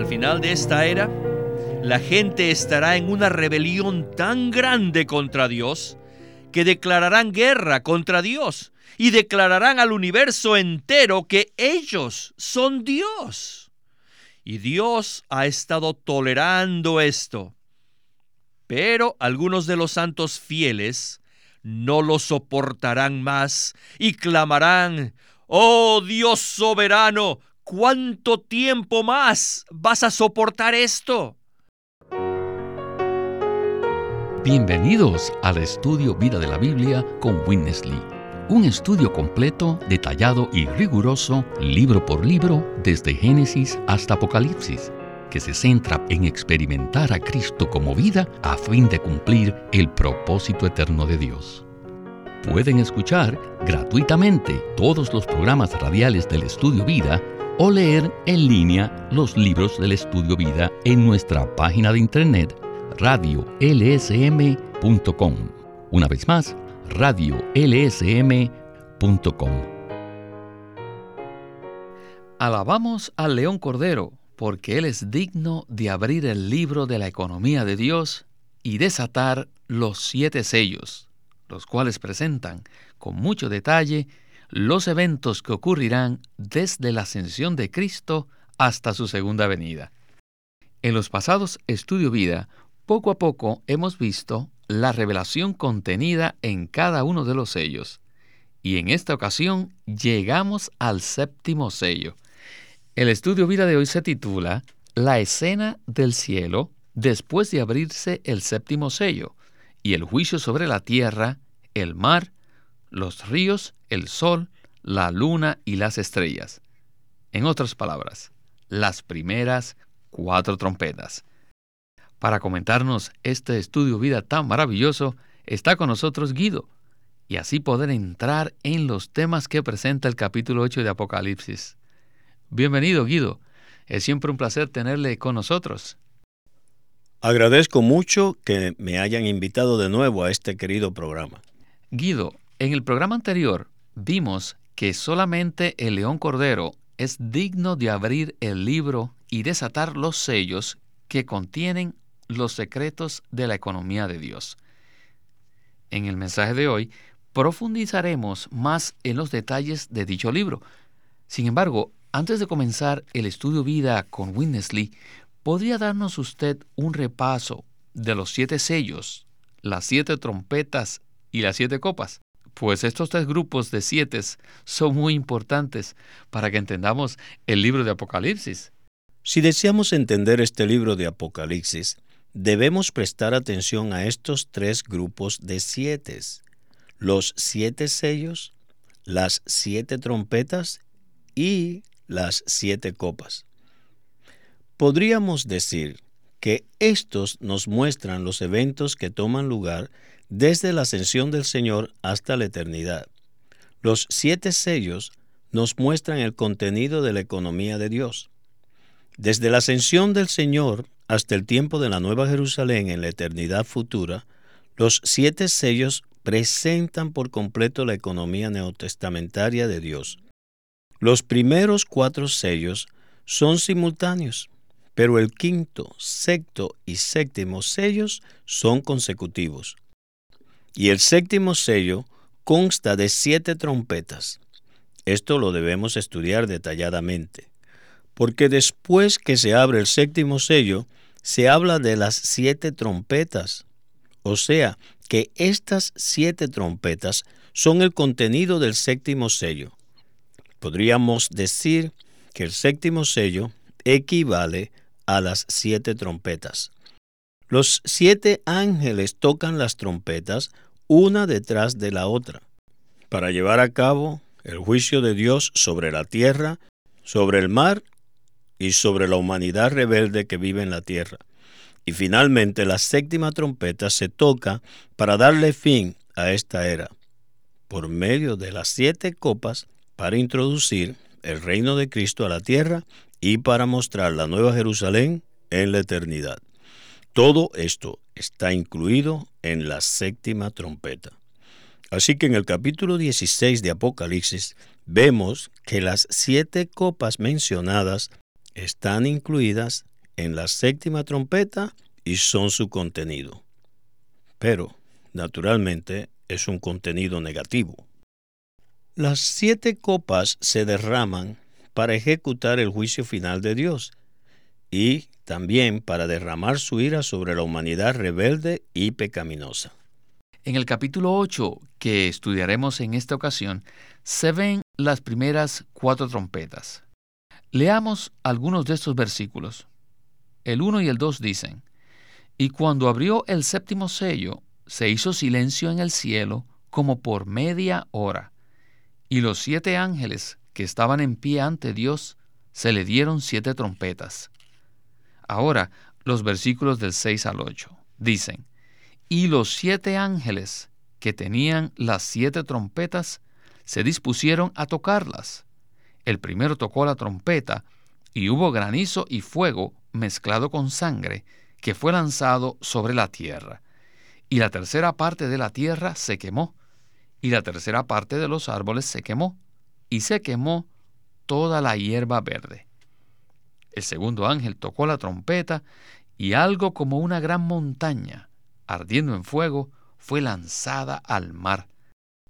Al final de esta era, la gente estará en una rebelión tan grande contra Dios que declararán guerra contra Dios y declararán al universo entero que ellos son Dios. Y Dios ha estado tolerando esto. Pero algunos de los santos fieles no lo soportarán más y clamarán, Oh Dios soberano, ¿cuánto tiempo más vas a soportar esto? Bienvenidos al estudio Vida de la Biblia con Witness Lee. Un estudio completo, detallado y riguroso, libro por libro, desde Génesis hasta Apocalipsis, que se centra en experimentar a Cristo como vida a fin de cumplir el propósito eterno de Dios. Pueden escuchar gratuitamente todos los programas radiales del Estudio Vida o leer en línea los libros del Estudio Vida en nuestra página de internet radiolsm.com. Una vez más, radiolsm.com. Alabamos al León Cordero porque Él es digno de abrir el libro de la economía de Dios y desatar los siete sellos los cuales presentan con mucho detalle los eventos que ocurrirán desde la ascensión de Cristo hasta su segunda venida. En los pasados Estudio Vida, poco a poco hemos visto la revelación contenida en cada uno de los sellos, y en esta ocasión llegamos al séptimo sello. El Estudio Vida de hoy se titula La escena del cielo después de abrirse el séptimo sello, y el juicio sobre la tierra, el mar, los ríos, el sol, la luna y las estrellas. En otras palabras, las primeras cuatro trompetas. Para comentarnos este estudio vida tan maravilloso, está con nosotros Guido, y así poder entrar en los temas que presenta el capítulo 8 de Apocalipsis. Bienvenido, Guido. Es siempre un placer tenerle con nosotros. Agradezco mucho que me hayan invitado de nuevo a este querido programa. Guido, en el programa anterior vimos que solamente el león cordero es digno de abrir el libro y desatar los sellos que contienen los secretos de la economía de Dios. En el mensaje de hoy profundizaremos más en los detalles de dicho libro. Sin embargo, antes de comenzar el estudio vida con Winnesley, ¿podría darnos usted un repaso de los siete sellos, las siete trompetas y las siete copas? Pues estos tres grupos de siete son muy importantes para que entendamos el libro de Apocalipsis. Si deseamos entender este libro de Apocalipsis, debemos prestar atención a estos tres grupos de siete. Los siete sellos, las siete trompetas y las siete copas. Podríamos decir que estos nos muestran los eventos que toman lugar desde la ascensión del Señor hasta la eternidad. Los siete sellos nos muestran el contenido de la economía de Dios. Desde la ascensión del Señor hasta el tiempo de la Nueva Jerusalén en la eternidad futura, los siete sellos presentan por completo la economía neotestamentaria de Dios. Los primeros cuatro sellos son simultáneos, pero el quinto, sexto y séptimo sellos son consecutivos. Y el séptimo sello consta de siete trompetas. Esto lo debemos estudiar detalladamente, porque después que se abre el séptimo sello, se habla de las siete trompetas. O sea, que estas siete trompetas son el contenido del séptimo sello. Podríamos decir que el séptimo sello equivale a las siete trompetas. Los siete ángeles tocan las trompetas una detrás de la otra, para llevar a cabo el juicio de Dios sobre la tierra, sobre el mar y sobre la humanidad rebelde que vive en la tierra. Y finalmente la séptima trompeta se toca para darle fin a esta era, por medio de las siete copas, para introducir el reino de Cristo a la tierra y para mostrar la nueva Jerusalén en la eternidad. Todo esto está incluido en la séptima trompeta. Así que en el capítulo 16 de Apocalipsis vemos que las siete copas mencionadas están incluidas en la séptima trompeta y son su contenido. Pero, naturalmente, es un contenido negativo. Las siete copas se derraman para ejecutar el juicio final de Dios y también para derramar su ira sobre la humanidad rebelde y pecaminosa. En el capítulo 8 que estudiaremos en esta ocasión, se ven las primeras cuatro trompetas. Leamos algunos de estos versículos. El 1 y el 2 dicen, Y cuando abrió el séptimo sello, se hizo silencio en el cielo como por media hora, y los siete ángeles que estaban en pie ante Dios se le dieron siete trompetas. Ahora, los versículos del 6 al 8 dicen, Y los siete ángeles que tenían las siete trompetas se dispusieron a tocarlas. El primero tocó la trompeta, y hubo granizo y fuego mezclado con sangre, que fue lanzado sobre la tierra. Y la tercera parte de la tierra se quemó, y la tercera parte de los árboles se quemó, y se quemó toda la hierba verde. El segundo ángel tocó la trompeta, y algo como una gran montaña, ardiendo en fuego, fue lanzada al mar,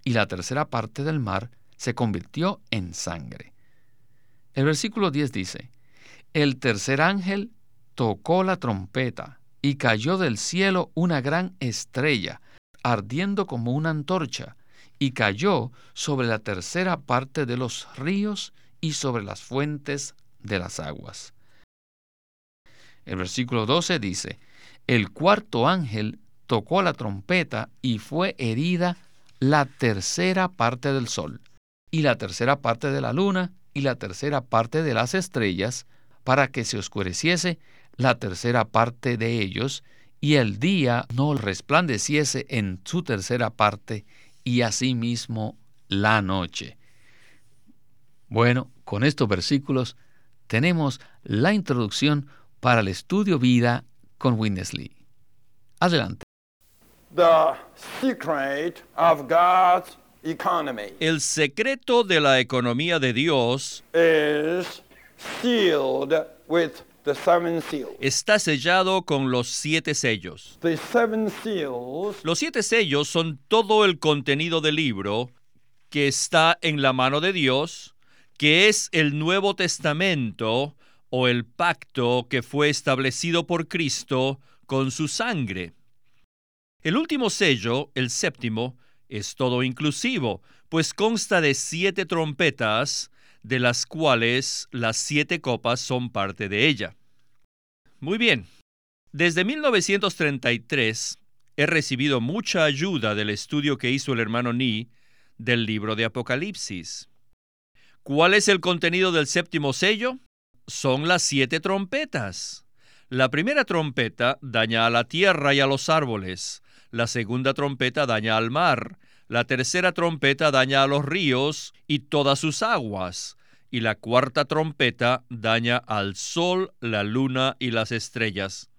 y la tercera parte del mar se convirtió en sangre. El versículo 10 dice, El tercer ángel tocó la trompeta, y cayó del cielo una gran estrella, ardiendo como una antorcha, y cayó sobre la tercera parte de los ríos y sobre las fuentes de las aguas. El versículo 12 dice, El cuarto ángel tocó la trompeta y fue herida la tercera parte del sol, y la tercera parte de la luna, y la tercera parte de las estrellas, para que se oscureciese la tercera parte de ellos, y el día no resplandeciese en su tercera parte, y asimismo la noche. Bueno, con estos versículos tenemos la introducción para el estudio vida con Winnesley. Adelante. El secreto de la economía de Dios está sellado con los siete sellos. Los siete sellos son todo el contenido del libro que está en la mano de Dios, que es el Nuevo Testamento o el pacto que fue establecido por Cristo con su sangre. El último sello, el séptimo, es todo inclusivo, pues consta de siete trompetas, de las cuales las siete copas son parte de ella. Muy bien, desde 1933 he recibido mucha ayuda del estudio que hizo el hermano Ni del libro de Apocalipsis. ¿Cuál es el contenido del séptimo sello? Son las siete trompetas. La primera trompeta daña a la tierra y a los árboles. La segunda trompeta daña al mar. La tercera trompeta daña a los ríos y todas sus aguas. Y la cuarta trompeta daña al sol, la luna y las estrellas.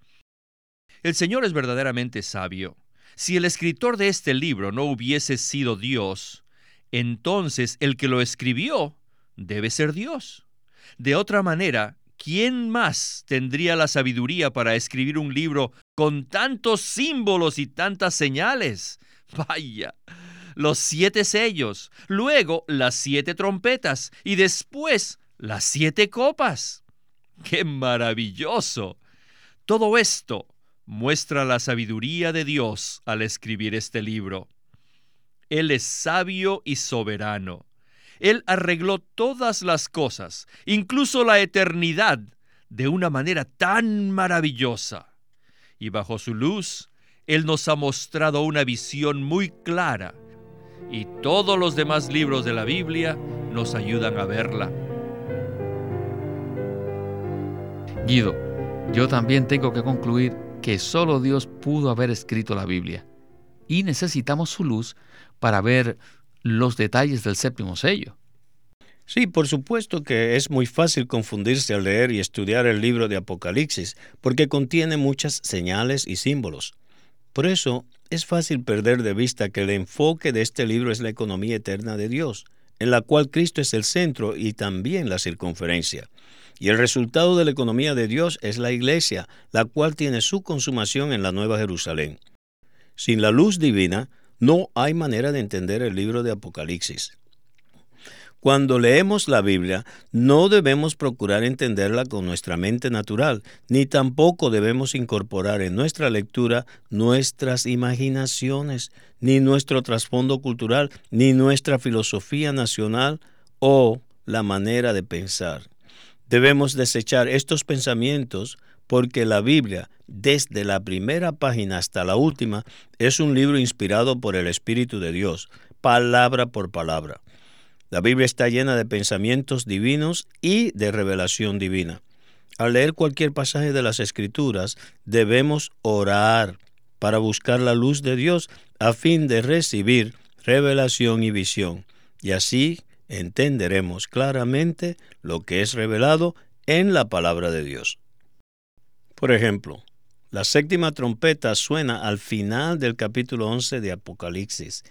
El Señor es verdaderamente sabio. Si el escritor de este libro no hubiese sido Dios, entonces el que lo escribió debe ser Dios. De otra manera, ¿quién más tendría la sabiduría para escribir un libro con tantos símbolos y tantas señales? Vaya, los siete sellos, luego las siete trompetas y después las siete copas. ¡Qué maravilloso! Todo esto muestra la sabiduría de Dios al escribir este libro. Él es sabio y soberano. Él arregló todas las cosas, incluso la eternidad, de una manera tan maravillosa. Y bajo su luz, Él nos ha mostrado una visión muy clara, y todos los demás libros de la Biblia nos ayudan a verla. Guido, yo también tengo que concluir que solo Dios pudo haber escrito la Biblia, y necesitamos su luz para ver los detalles del séptimo sello. Sí, por supuesto que es muy fácil confundirse al leer y estudiar el libro de Apocalipsis, porque contiene muchas señales y símbolos. Por eso es fácil perder de vista que el enfoque de este libro es la economía eterna de Dios, en la cual Cristo es el centro y también la circunferencia. Y el resultado de la economía de Dios es la iglesia, la cual tiene su consumación en la Nueva Jerusalén. Sin la luz divina, no hay manera de entender el libro de Apocalipsis. Cuando leemos la Biblia, no debemos procurar entenderla con nuestra mente natural, ni tampoco debemos incorporar en nuestra lectura nuestras imaginaciones, ni nuestro trasfondo cultural, ni nuestra filosofía nacional o la manera de pensar. Debemos desechar estos pensamientos porque la Biblia, desde la primera página hasta la última, es un libro inspirado por el Espíritu de Dios, palabra por palabra. La Biblia está llena de pensamientos divinos y de revelación divina. Al leer cualquier pasaje de las Escrituras, debemos orar para buscar la luz de Dios a fin de recibir revelación y visión. Y así entenderemos claramente lo que es revelado en la palabra de Dios. Por ejemplo, la séptima trompeta suena al final del capítulo 11 de Apocalipsis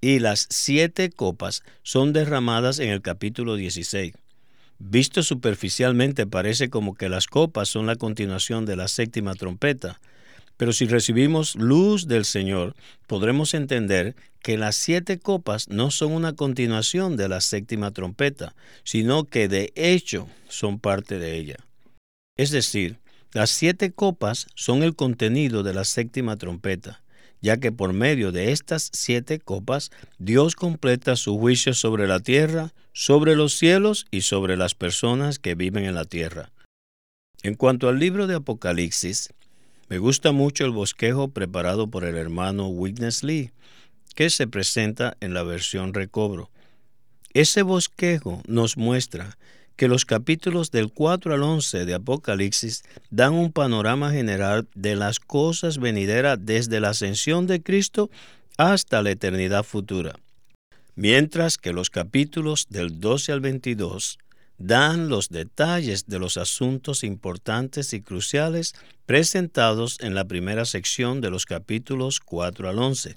y las siete copas son derramadas en el capítulo 16. Visto superficialmente parece como que las copas son la continuación de la séptima trompeta, pero si recibimos luz del Señor, podremos entender que las siete copas no son una continuación de la séptima trompeta, sino que de hecho son parte de ella. Es decir, las siete copas son el contenido de la séptima trompeta ya que por medio de estas siete copas Dios completa su juicio sobre la tierra, sobre los cielos y sobre las personas que viven en la tierra. En cuanto al libro de Apocalipsis, me gusta mucho el bosquejo preparado por el hermano Witness Lee, que se presenta en la versión recobro. Ese bosquejo nos muestra que los capítulos del 4 al 11 de Apocalipsis dan un panorama general de las cosas venideras desde la ascensión de Cristo hasta la eternidad futura, mientras que los capítulos del 12 al 22 dan los detalles de los asuntos importantes y cruciales presentados en la primera sección de los capítulos 4 al 11.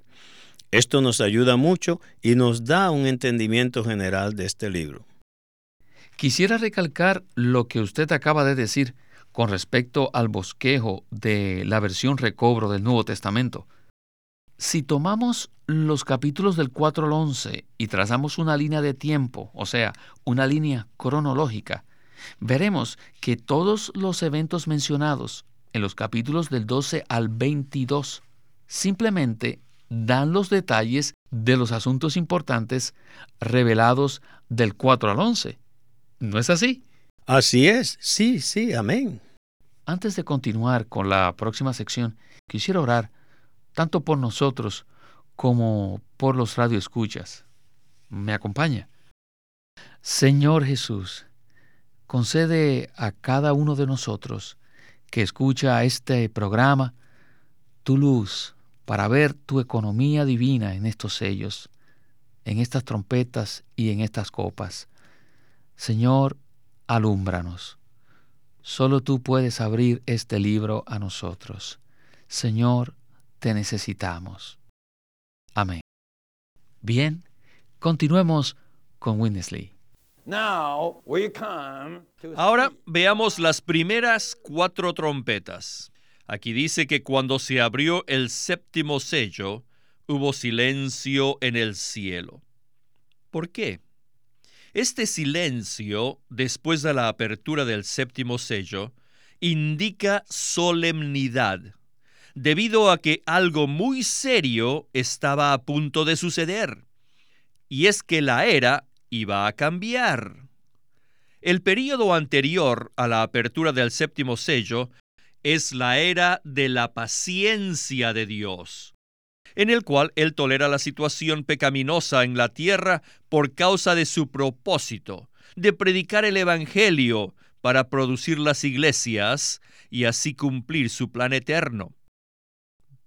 Esto nos ayuda mucho y nos da un entendimiento general de este libro. Quisiera recalcar lo que usted acaba de decir con respecto al bosquejo de la versión recobro del Nuevo Testamento. Si tomamos los capítulos del 4 al 11 y trazamos una línea de tiempo, o sea, una línea cronológica, veremos que todos los eventos mencionados en los capítulos del 12 al 22 simplemente dan los detalles de los asuntos importantes revelados del 4 al 11. ¿No es así? Así es, sí, sí, amén. Antes de continuar con la próxima sección, quisiera orar tanto por nosotros como por los radioescuchas. ¿Me acompaña? Señor Jesús, concede a cada uno de nosotros que escucha este programa tu luz para ver tu economía divina en estos sellos, en estas trompetas y en estas copas. Señor, alúmbranos. Solo tú puedes abrir este libro a nosotros. Señor, te necesitamos. Amén. Bien, continuemos con Winnesley. Ahora veamos las primeras cuatro trompetas. Aquí dice que cuando se abrió el séptimo sello, hubo silencio en el cielo. ¿Por qué? Este silencio, después de la apertura del séptimo sello, indica solemnidad, debido a que algo muy serio estaba a punto de suceder, y es que la era iba a cambiar. El período anterior a la apertura del séptimo sello es la era de la paciencia de Dios, en el cual Él tolera la situación pecaminosa en la tierra por causa de su propósito, de predicar el Evangelio para producir las iglesias y así cumplir su plan eterno.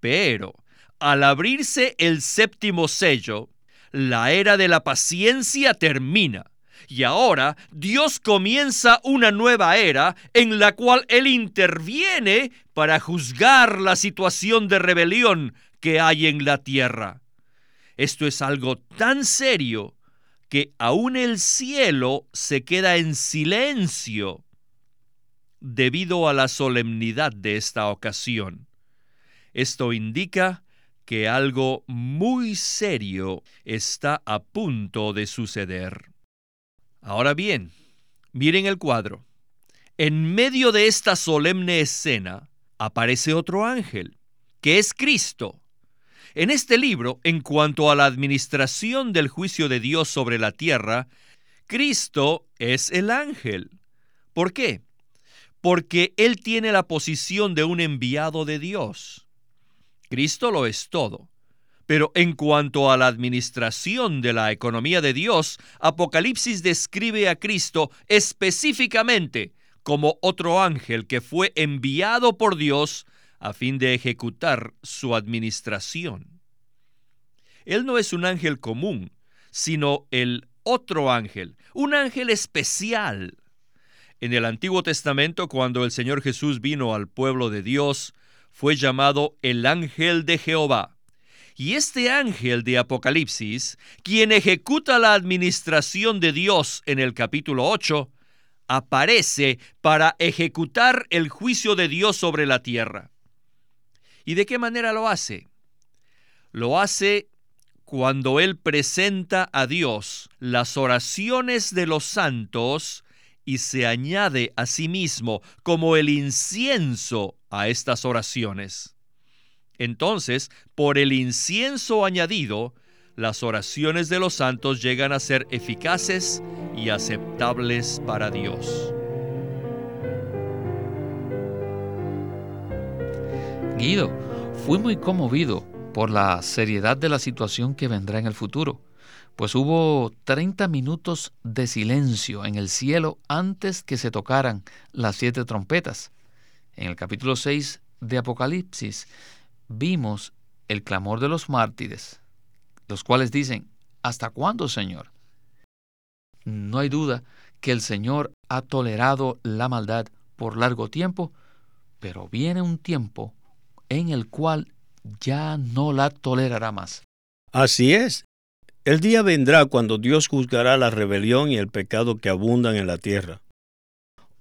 Pero, al abrirse el séptimo sello, la era de la paciencia termina. Y ahora Dios comienza una nueva era en la cual Él interviene para juzgar la situación de rebelión que hay en la tierra. Esto es algo tan serio que aún el cielo se queda en silencio debido a la solemnidad de esta ocasión. Esto indica que algo muy serio está a punto de suceder. Ahora bien, miren el cuadro. En medio de esta solemne escena aparece otro ángel, que es Cristo. En este libro, en cuanto a la administración del juicio de Dios sobre la tierra, Cristo es el ángel. ¿Por qué? Porque Él tiene la posición de un enviado de Dios. Cristo lo es todo. Pero en cuanto a la administración de la economía de Dios, Apocalipsis describe a Cristo específicamente como otro ángel que fue enviado por Dios a fin de ejecutar su administración. Él no es un ángel común, sino el otro ángel, un ángel especial. En el Antiguo Testamento, cuando el Señor Jesús vino al pueblo de Dios, fue llamado el ángel de Jehová. Y este ángel de Apocalipsis, quien ejecuta la administración de Dios en el capítulo 8, aparece para ejecutar el juicio de Dios sobre la tierra. ¿Y de qué manera lo hace? Lo hace cuando Él presenta a Dios las oraciones de los santos y se añade a sí mismo como el incienso a estas oraciones. Entonces, por el incienso añadido, las oraciones de los santos llegan a ser eficaces y aceptables para Dios. Fui muy conmovido por la seriedad de la situación que vendrá en el futuro, pues hubo 30 minutos de silencio en el cielo antes que se tocaran las siete trompetas. En el capítulo 6 de Apocalipsis vimos el clamor de los mártires, los cuales dicen, ¿hasta cuándo, Señor? No hay duda que el Señor ha tolerado la maldad por largo tiempo, pero viene un tiempo en el cual ya no la tolerará más. Así es. El día vendrá cuando Dios juzgará la rebelión y el pecado que abundan en la tierra.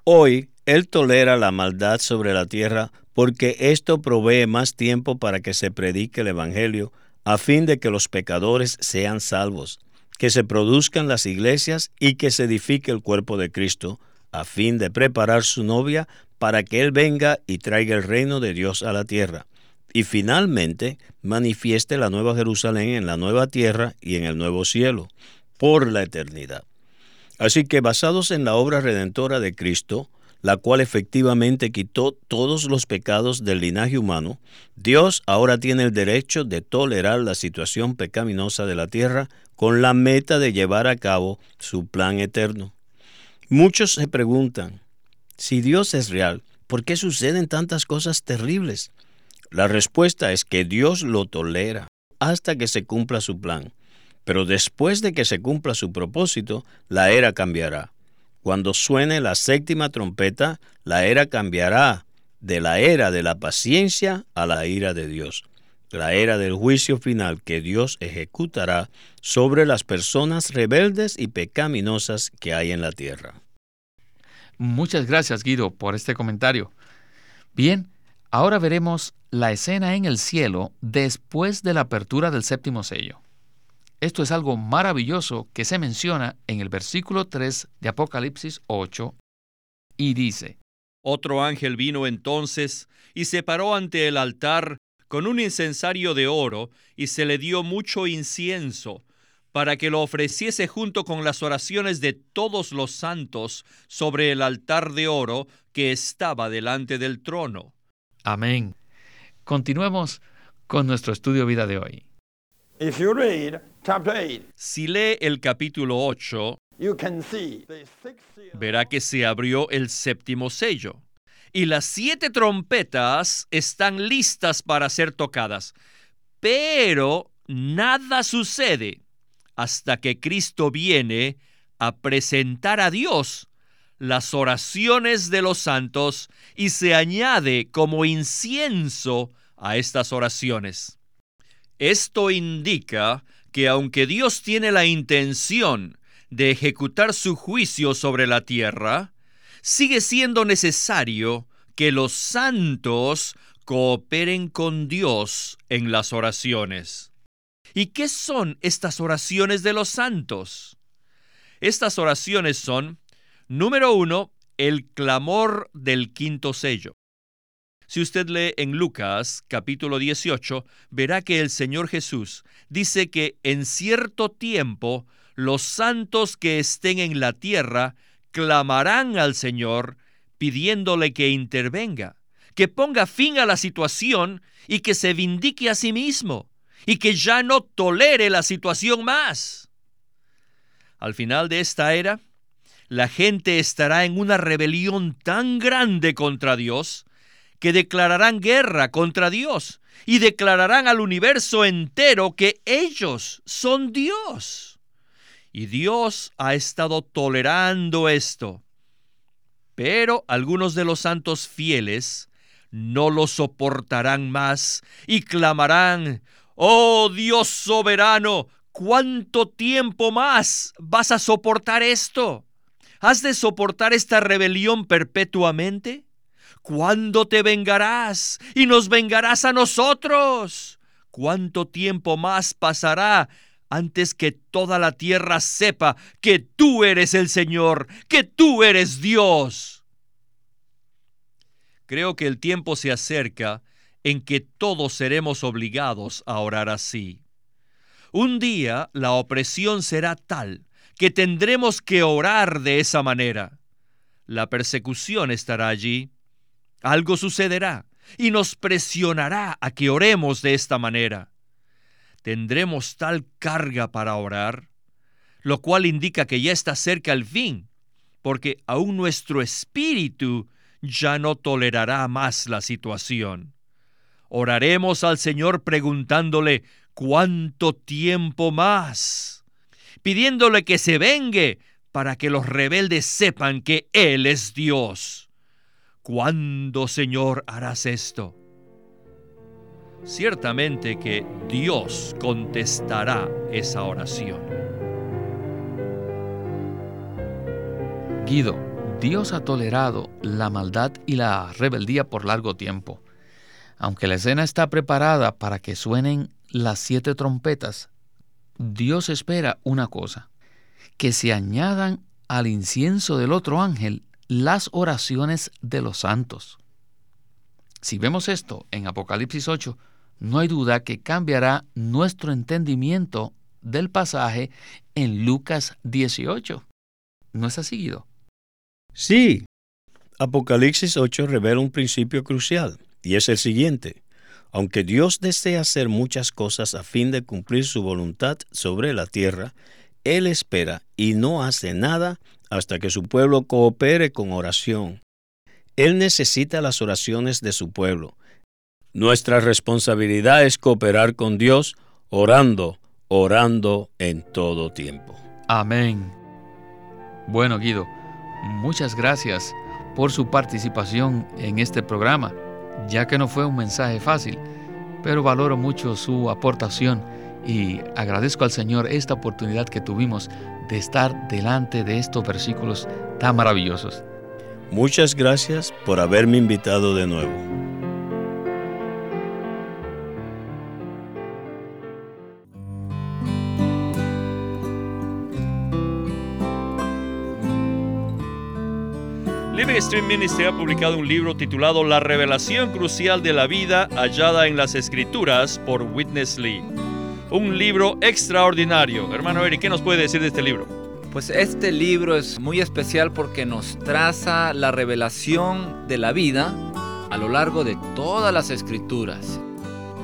Hoy Él tolera la maldad sobre la tierra porque esto provee más tiempo para que se predique el Evangelio a fin de que los pecadores sean salvos, que se produzcan las iglesias y que se edifique el cuerpo de Cristo, a fin de preparar su novia para que Él venga y traiga el reino de Dios a la tierra, y finalmente manifieste la nueva Jerusalén en la nueva tierra y en el nuevo cielo, por la eternidad. Así que basados en la obra redentora de Cristo, la cual efectivamente quitó todos los pecados del linaje humano, Dios ahora tiene el derecho de tolerar la situación pecaminosa de la tierra con la meta de llevar a cabo su plan eterno. Muchos se preguntan, si Dios es real, ¿por qué suceden tantas cosas terribles? La respuesta es que Dios lo tolera hasta que se cumpla su plan. Pero después de que se cumpla su propósito, la era cambiará. Cuando suene la séptima trompeta, la era cambiará de la era de la paciencia a la ira de Dios, la era del juicio final que Dios ejecutará sobre las personas rebeldes y pecaminosas que hay en la tierra. Muchas gracias Guido por este comentario. Bien, ahora veremos la escena en el cielo después de la apertura del séptimo sello. Esto es algo maravilloso que se menciona en el versículo 3 de Apocalipsis 8 y dice, Otro ángel vino entonces y se paró ante el altar con un incensario de oro y se le dio mucho incienso para que lo ofreciese junto con las oraciones de todos los santos sobre el altar de oro que estaba delante del trono. Amén. Continuemos con nuestro estudio vida de hoy. Si lee el capítulo 8, verá que se abrió el séptimo sello y las siete trompetas están listas para ser tocadas, pero nada sucede hasta que Cristo viene a presentar a Dios las oraciones de los santos y se añade como incienso a estas oraciones. Esto indica que aunque Dios tiene la intención de ejecutar su juicio sobre la tierra, sigue siendo necesario que los santos cooperen con Dios en las oraciones. ¿Y qué son estas oraciones de los santos? Estas oraciones son, número uno, el clamor del quinto sello. Si usted lee en Lucas capítulo 18, verá que el Señor Jesús dice que en cierto tiempo los santos que estén en la tierra clamarán al Señor pidiéndole que intervenga, que ponga fin a la situación y que se vindique a sí mismo y que ya no tolere la situación más. Al final de esta era, la gente estará en una rebelión tan grande contra Dios que declararán guerra contra Dios y declararán al universo entero que ellos son Dios. Y Dios ha estado tolerando esto. Pero algunos de los santos fieles no lo soportarán más y clamarán, Oh Dios soberano, ¿cuánto tiempo más vas a soportar esto? ¿Has de soportar esta rebelión perpetuamente? ¿Cuándo te vengarás y nos vengarás a nosotros? ¿Cuánto tiempo más pasará antes que toda la tierra sepa que tú eres el Señor, que tú eres Dios? Creo que el tiempo se acerca en que todos seremos obligados a orar así. Un día la opresión será tal que tendremos que orar de esa manera. La persecución estará allí. Algo sucederá y nos presionará a que oremos de esta manera. Tendremos tal carga para orar, lo cual indica que ya está cerca el fin, porque aún nuestro espíritu ya no tolerará más la situación. Oraremos al Señor preguntándole, ¿cuánto tiempo más? pidiéndole que se vengue para que los rebeldes sepan que Él es Dios. ¿Cuándo, Señor, harás esto? Ciertamente que Dios contestará esa oración. Guido, Dios ha tolerado la maldad y la rebeldía por largo tiempo. Aunque la escena está preparada para que suenen las siete trompetas, Dios espera una cosa, que se añadan al incienso del otro ángel las oraciones de los santos. Si vemos esto en Apocalipsis 8, no hay duda que cambiará nuestro entendimiento del pasaje en Lucas 18. ¿No es así, Guido? Sí. Apocalipsis 8 revela un principio crucial, y es el siguiente. Aunque Dios desea hacer muchas cosas a fin de cumplir su voluntad sobre la tierra, Él espera y no hace nada hasta que su pueblo coopere con oración. Él necesita las oraciones de su pueblo. Nuestra responsabilidad es cooperar con Dios orando, orando en todo tiempo. Amén. Bueno, Guido, muchas gracias por su participación en este programa ya que no fue un mensaje fácil, pero valoro mucho su aportación y agradezco al Señor esta oportunidad que tuvimos de estar delante de estos versículos tan maravillosos. Muchas gracias por haberme invitado de nuevo. Living Stream Ministry ha publicado un libro titulado La revelación crucial de la vida hallada en las Escrituras por Witness Lee. Un libro extraordinario. Hermano Eric, ¿qué nos puede decir de este libro? Pues este libro es muy especial porque nos traza la revelación de la vida a lo largo de todas las escrituras.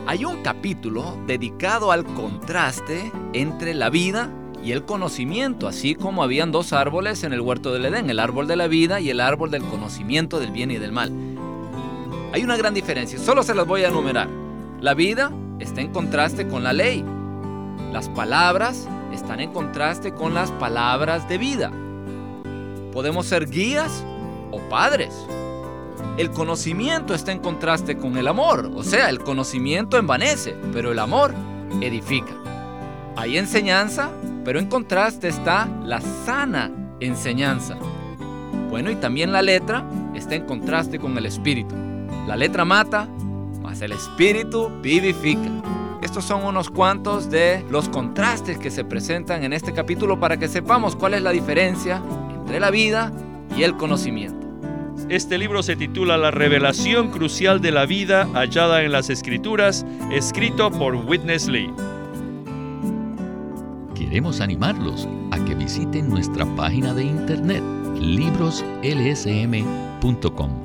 Hay un capítulo dedicado al contraste entre la vida y el conocimiento, así como habían dos árboles en el huerto del Edén, el árbol de la vida y el árbol del conocimiento del bien y del mal. Hay una gran diferencia, solo se las voy a enumerar. La vida está en contraste con la ley. Las palabras están en contraste con las palabras de vida. Podemos ser guías o padres. El conocimiento está en contraste con el amor, o sea, el conocimiento envanece, pero el amor edifica. Hay enseñanza pero en contraste está la sana enseñanza. Bueno, y también la letra está en contraste con el espíritu. La letra mata, mas el espíritu vivifica. Estos son unos cuantos de los contrastes que se presentan en este capítulo para que sepamos cuál es la diferencia entre la vida y el conocimiento. Este libro se titula La revelación crucial de la vida hallada en las escrituras, escrito por Witness Lee. Queremos animarlos a que visiten nuestra página de internet libroslsm.com.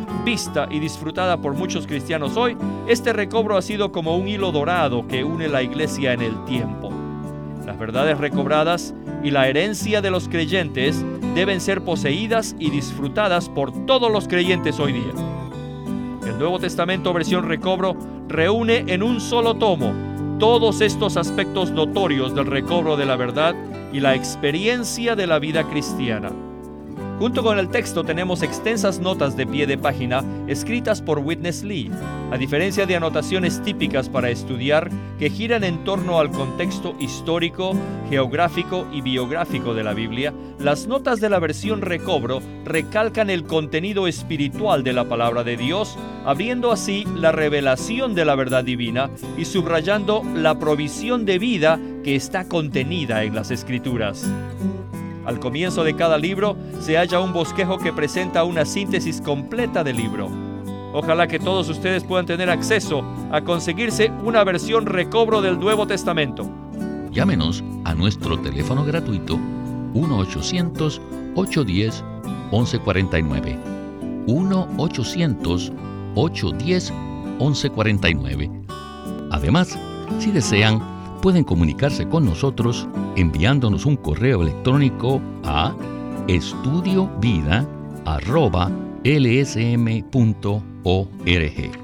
vista y disfrutada por muchos cristianos hoy, este recobro ha sido como un hilo dorado que une la iglesia en el tiempo. Las verdades recobradas y la herencia de los creyentes deben ser poseídas y disfrutadas por todos los creyentes hoy día. El Nuevo Testamento versión recobro reúne en un solo tomo todos estos aspectos notorios del recobro de la verdad y la experiencia de la vida cristiana. Junto con el texto tenemos extensas notas de pie de página escritas por Witness Lee, a diferencia de anotaciones típicas para estudiar que giran en torno al contexto histórico, geográfico y biográfico de la Biblia, las notas de la versión recobro recalcan el contenido espiritual de la palabra de Dios, abriendo así la revelación de la verdad divina y subrayando la provisión de vida que está contenida en las escrituras. Al comienzo de cada libro se halla un bosquejo que presenta una síntesis completa del libro. Ojalá que todos ustedes puedan tener acceso a conseguirse una versión recobro del Nuevo Testamento. Llámenos a nuestro teléfono gratuito 1-800-810-1149. 1-800-810-1149. Además, si desean, pueden comunicarse con nosotros enviándonos un correo electrónico a estudiovida.lsm.org.